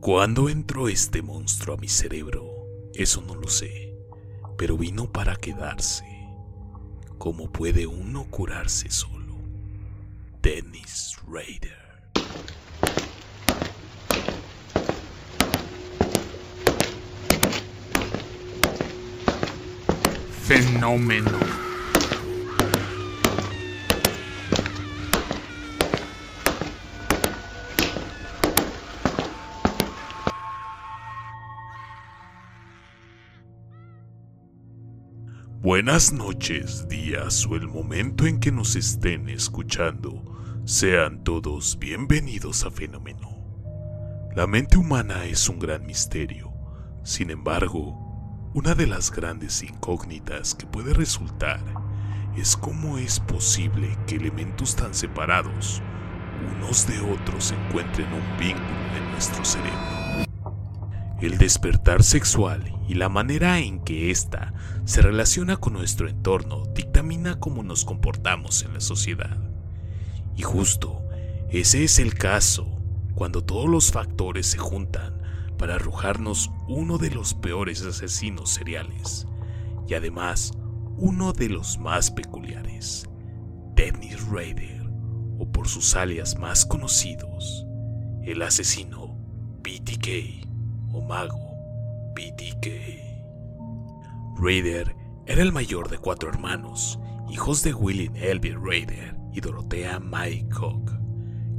¿Cuándo entró este monstruo a mi cerebro? Eso no lo sé, pero vino para quedarse. ¿Cómo puede uno curarse solo? Dennis Rader. Fenómeno. Buenas noches, días o el momento en que nos estén escuchando. Sean todos bienvenidos a Fenómeno. La mente humana es un gran misterio. Sin embargo, una de las grandes incógnitas que puede resultar es cómo es posible que elementos tan separados unos de otros encuentren un vínculo en nuestro cerebro. El despertar sexual y la manera en que ésta se relaciona con nuestro entorno dictamina cómo nos comportamos en la sociedad. Y justo ese es el caso cuando todos los factores se juntan para arrojarnos uno de los peores asesinos seriales y además uno de los más peculiares, Dennis Rader, o por sus alias más conocidos, el asesino BTK o mago BTK. Raider era el mayor de cuatro hermanos, hijos de William Elvie Raider y Dorothea May Cook.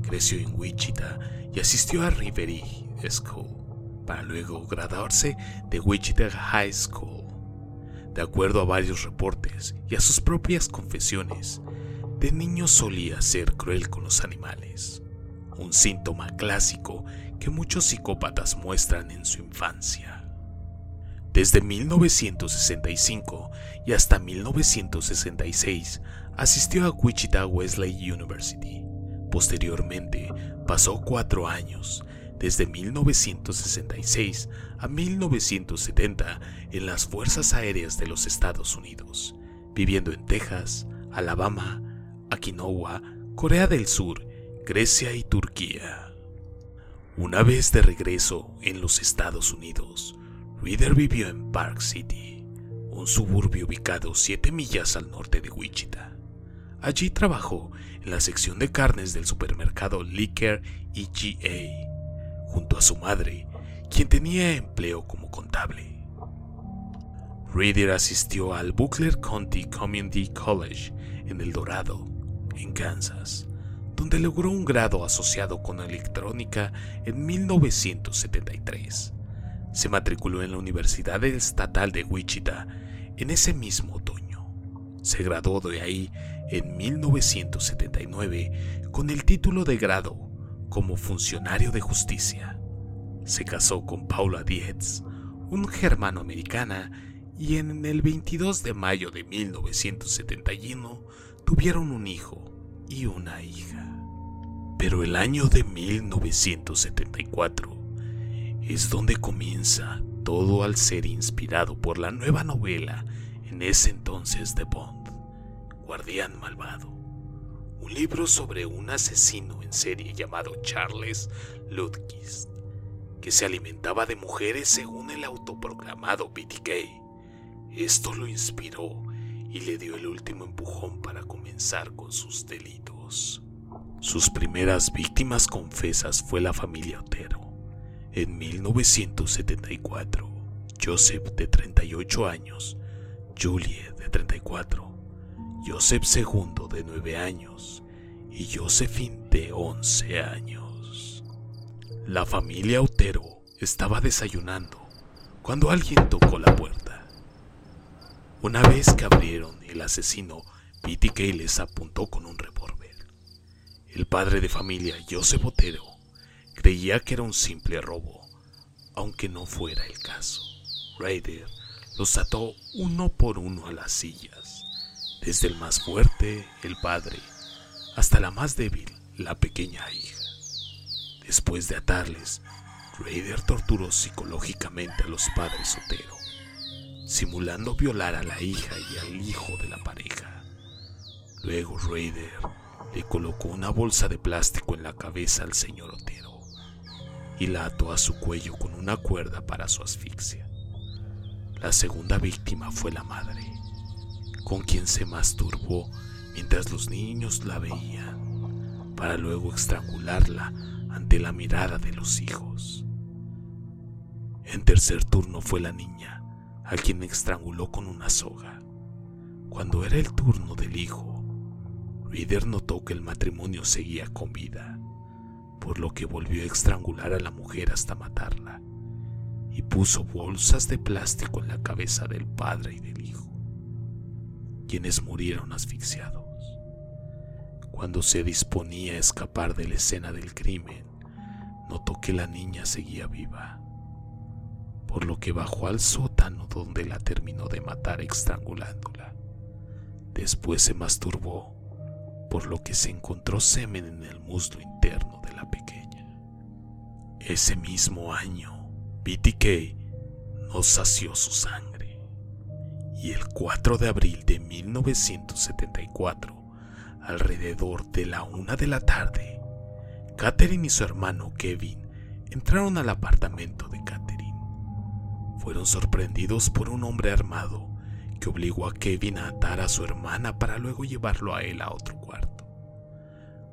Creció en Wichita y asistió a Rivery School para luego graduarse de Wichita High School. De acuerdo a varios reportes y a sus propias confesiones, de niño solía ser cruel con los animales, un síntoma clásico que muchos psicópatas muestran en su infancia. Desde 1965 y hasta 1966 asistió a Wichita Wesley University. Posteriormente pasó cuatro años, desde 1966 a 1970, en las Fuerzas Aéreas de los Estados Unidos, viviendo en Texas, Alabama, Okinawa, Corea del Sur, Grecia y Turquía. Una vez de regreso en los Estados Unidos, Reader vivió en Park City, un suburbio ubicado 7 millas al norte de Wichita. Allí trabajó en la sección de carnes del supermercado Liquor EGA, junto a su madre, quien tenía empleo como contable. Reader asistió al Buckler County Community College en El Dorado, en Kansas donde logró un grado asociado con electrónica en 1973. Se matriculó en la Universidad Estatal de Wichita en ese mismo otoño. Se graduó de ahí en 1979 con el título de grado como funcionario de justicia. Se casó con Paula Dietz, un germano-americana, y en el 22 de mayo de 1971 tuvieron un hijo y una hija. Pero el año de 1974 es donde comienza todo al ser inspirado por la nueva novela en ese entonces de Bond, Guardián Malvado, un libro sobre un asesino en serie llamado Charles Ludkis, que se alimentaba de mujeres según el autoproclamado BTK. Esto lo inspiró y le dio el último empujón para comenzar con sus delitos. Sus primeras víctimas confesas fue la familia Otero. En 1974, Joseph de 38 años, Julie de 34, Joseph II de 9 años y Josephine de 11 años. La familia Otero estaba desayunando cuando alguien tocó la puerta. Una vez que abrieron, el asesino BTK les apuntó con un revólver. El padre de familia, Joseph Botero, creía que era un simple robo, aunque no fuera el caso. Raider los ató uno por uno a las sillas, desde el más fuerte, el padre, hasta la más débil, la pequeña hija. Después de atarles, Raider torturó psicológicamente a los padres Otero, simulando violar a la hija y al hijo de la pareja. Luego Raider le colocó una bolsa de plástico en la cabeza al señor Otero y la ató a su cuello con una cuerda para su asfixia. La segunda víctima fue la madre, con quien se masturbó mientras los niños la veían, para luego estrangularla ante la mirada de los hijos. En tercer turno fue la niña, a quien estranguló con una soga. Cuando era el turno del hijo, Reader notó que el matrimonio seguía con vida, por lo que volvió a estrangular a la mujer hasta matarla, y puso bolsas de plástico en la cabeza del padre y del hijo, quienes murieron asfixiados. Cuando se disponía a escapar de la escena del crimen, notó que la niña seguía viva, por lo que bajó al sótano donde la terminó de matar estrangulándola. Después se masturbó, por lo que se encontró semen en el muslo interno de la pequeña. Ese mismo año, BTK no sació su sangre. Y el 4 de abril de 1974, alrededor de la una de la tarde, Catherine y su hermano Kevin entraron al apartamento de. Fueron sorprendidos por un hombre armado que obligó a Kevin a atar a su hermana para luego llevarlo a él a otro cuarto.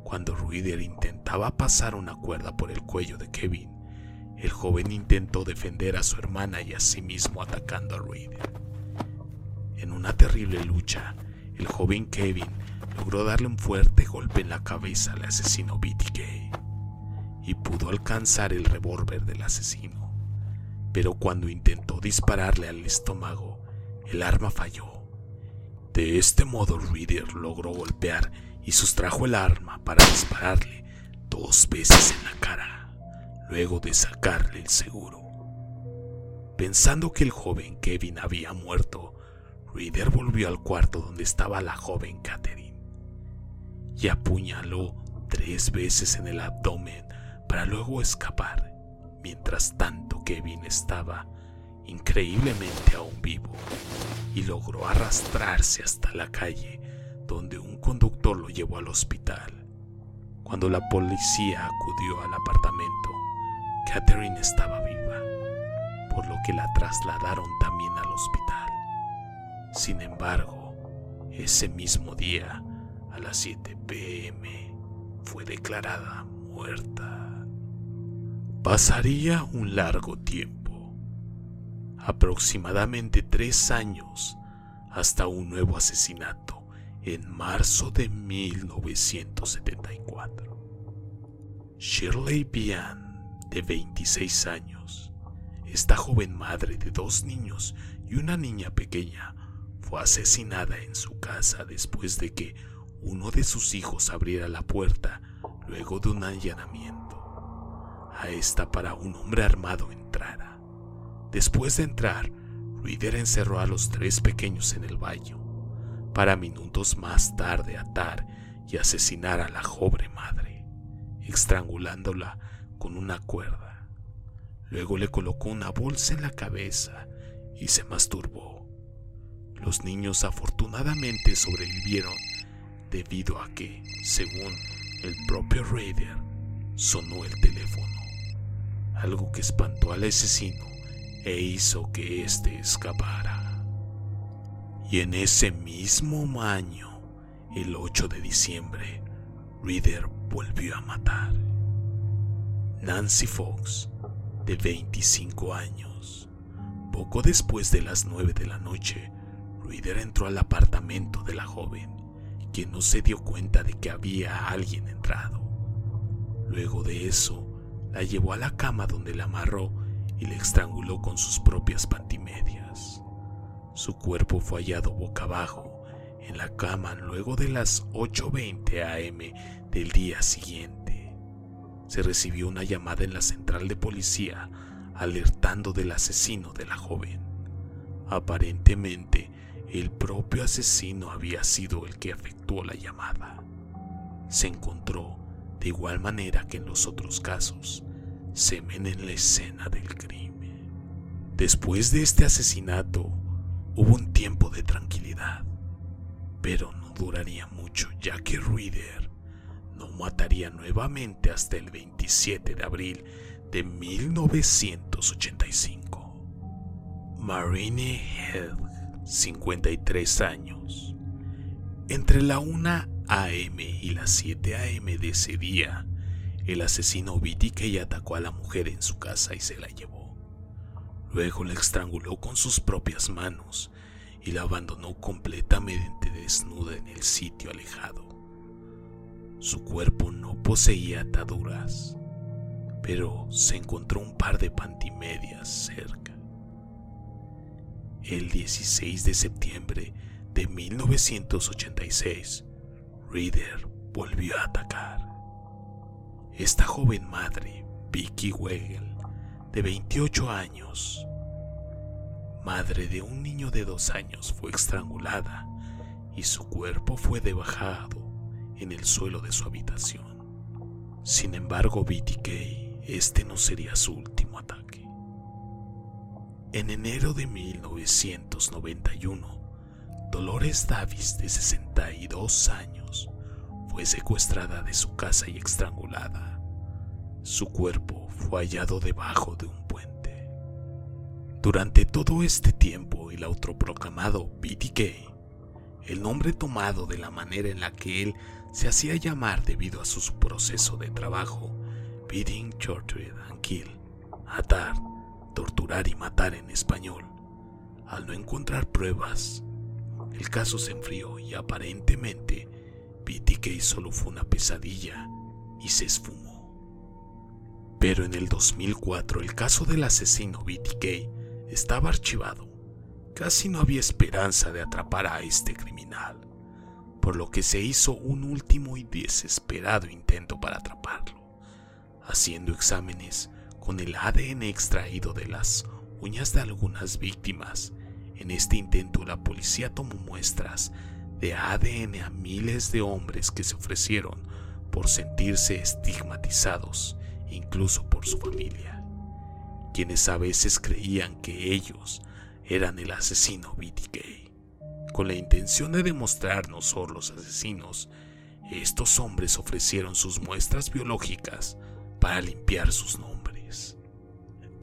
Cuando Ruider intentaba pasar una cuerda por el cuello de Kevin, el joven intentó defender a su hermana y a sí mismo atacando a Ruider. En una terrible lucha, el joven Kevin logró darle un fuerte golpe en la cabeza al asesino BTK y pudo alcanzar el revólver del asesino. Pero cuando intentó dispararle al estómago, el arma falló. De este modo Reader logró golpear y sustrajo el arma para dispararle dos veces en la cara, luego de sacarle el seguro. Pensando que el joven Kevin había muerto, Reader volvió al cuarto donde estaba la joven Catherine y apuñaló tres veces en el abdomen para luego escapar. Mientras tanto, Kevin estaba increíblemente aún vivo, y logró arrastrarse hasta la calle, donde un conductor lo llevó al hospital. Cuando la policía acudió al apartamento, Catherine estaba viva, por lo que la trasladaron también al hospital. Sin embargo, ese mismo día, a las 7 pm, fue declarada muerta. Pasaría un largo tiempo aproximadamente tres años hasta un nuevo asesinato en marzo de 1974. Shirley Bian, de 26 años, esta joven madre de dos niños y una niña pequeña, fue asesinada en su casa después de que uno de sus hijos abriera la puerta luego de un allanamiento. A esta para un hombre armado entrara. Después de entrar, Reader encerró a los tres pequeños en el baño, para minutos más tarde atar y asesinar a la joven madre, estrangulándola con una cuerda. Luego le colocó una bolsa en la cabeza y se masturbó. Los niños afortunadamente sobrevivieron debido a que, según el propio Raider, sonó el teléfono, algo que espantó al asesino e hizo que éste escapara. Y en ese mismo año, el 8 de diciembre, Reader volvió a matar. Nancy Fox, de 25 años. Poco después de las 9 de la noche, Reader entró al apartamento de la joven, quien no se dio cuenta de que había alguien entrado. Luego de eso, la llevó a la cama donde la amarró y le estranguló con sus propias pantimedias. Su cuerpo fue hallado boca abajo en la cama luego de las 8.20 am del día siguiente. Se recibió una llamada en la central de policía alertando del asesino de la joven. Aparentemente, el propio asesino había sido el que efectuó la llamada. Se encontró, de igual manera que en los otros casos, semen en la escena del crimen. Después de este asesinato, hubo un tiempo de tranquilidad, pero no duraría mucho ya que Ruider no mataría nuevamente hasta el 27 de abril de 1985. Marine Head, 53 años. Entre la 1 a.m. y las 7 a.m. de ese día, el asesino BTK atacó a la mujer en su casa y se la llevó. Luego la estranguló con sus propias manos y la abandonó completamente desnuda en el sitio alejado. Su cuerpo no poseía ataduras, pero se encontró un par de pantimedias cerca. El 16 de septiembre de 1986, Reader volvió a atacar. Esta joven madre, Vicky Wegel, de 28 años, madre de un niño de dos años, fue estrangulada y su cuerpo fue debajado en el suelo de su habitación. Sin embargo, BTK, este no sería su último ataque. En enero de 1991, Dolores Davis, de 62 años, fue secuestrada de su casa y estrangulada. Su cuerpo fue hallado debajo de un puente. Durante todo este tiempo, el autoproclamado BTK, el nombre tomado de la manera en la que él se hacía llamar debido a su proceso de trabajo, Beating, Torture and Kill, atar, torturar y matar en español. Al no encontrar pruebas, el caso se enfrió y aparentemente BTK solo fue una pesadilla y se esfumó. Pero en el 2004 el caso del asesino BTK estaba archivado. Casi no había esperanza de atrapar a este criminal, por lo que se hizo un último y desesperado intento para atraparlo, haciendo exámenes con el ADN extraído de las uñas de algunas víctimas en este intento la policía tomó muestras de ADN a miles de hombres que se ofrecieron por sentirse estigmatizados, incluso por su familia, quienes a veces creían que ellos eran el asesino BTK. Con la intención de demostrar no solo los asesinos, estos hombres ofrecieron sus muestras biológicas para limpiar sus nombres.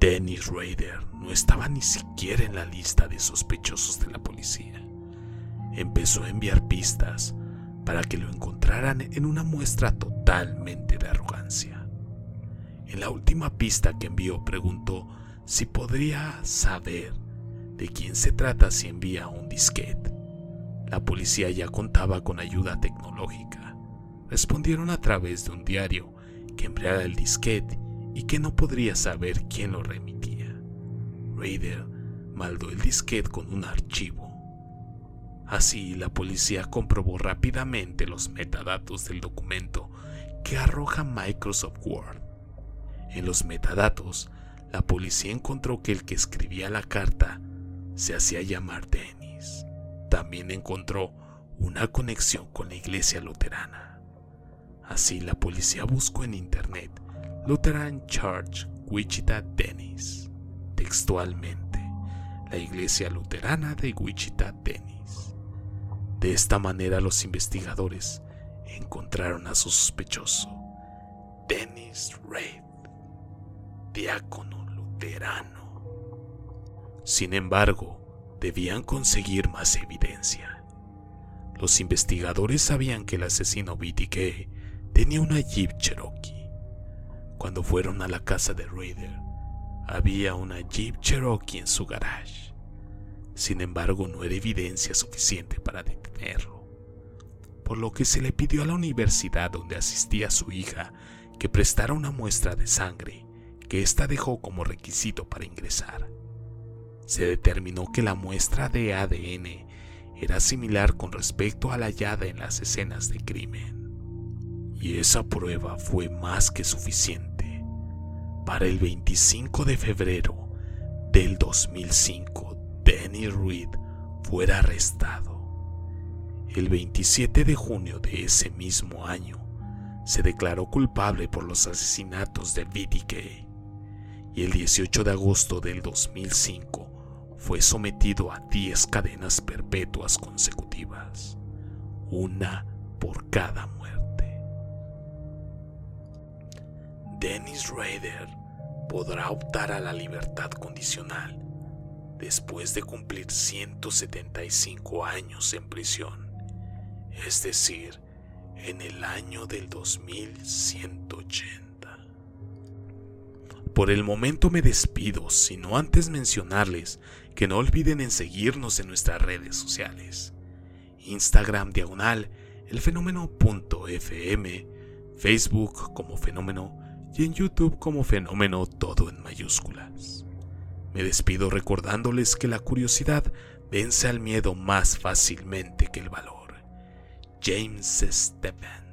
Dennis Rader no estaba ni siquiera en la lista de sospechosos de la policía. Empezó a enviar pistas para que lo encontraran en una muestra totalmente de arrogancia. En la última pista que envió preguntó si podría saber de quién se trata si envía un disquete. La policía ya contaba con ayuda tecnológica. Respondieron a través de un diario que empleara el disquete y que no podría saber quién lo remitía. Raider maldó el disquete con un archivo. Así, la policía comprobó rápidamente los metadatos del documento que arroja Microsoft Word. En los metadatos, la policía encontró que el que escribía la carta se hacía llamar Dennis. También encontró una conexión con la iglesia luterana. Así, la policía buscó en Internet Lutheran Church Wichita Dennis, textualmente, la iglesia luterana de Wichita Dennis. De esta manera los investigadores encontraron a su sospechoso, Dennis Reid, diácono luterano. Sin embargo, debían conseguir más evidencia. Los investigadores sabían que el asesino BTK tenía una Jeep Cherokee cuando fueron a la casa de Raider, había una Jeep Cherokee en su garage. Sin embargo, no era evidencia suficiente para detenerlo, por lo que se le pidió a la universidad donde asistía su hija que prestara una muestra de sangre que ésta dejó como requisito para ingresar. Se determinó que la muestra de ADN era similar con respecto a la hallada en las escenas de crimen y esa prueba fue más que suficiente. Para el 25 de febrero del 2005, Danny Reed fuera arrestado. El 27 de junio de ese mismo año, se declaró culpable por los asesinatos de BDK y el 18 de agosto del 2005 fue sometido a 10 cadenas perpetuas consecutivas, una por cada muerte. Dennis Rader podrá optar a la libertad condicional después de cumplir 175 años en prisión, es decir, en el año del 2180. Por el momento me despido, sino antes mencionarles que no olviden en seguirnos en nuestras redes sociales. Instagram diagonal el fenómeno.fm, Facebook como fenómeno y en YouTube como fenómeno todo en mayúsculas. Me despido recordándoles que la curiosidad vence al miedo más fácilmente que el valor. James Stephen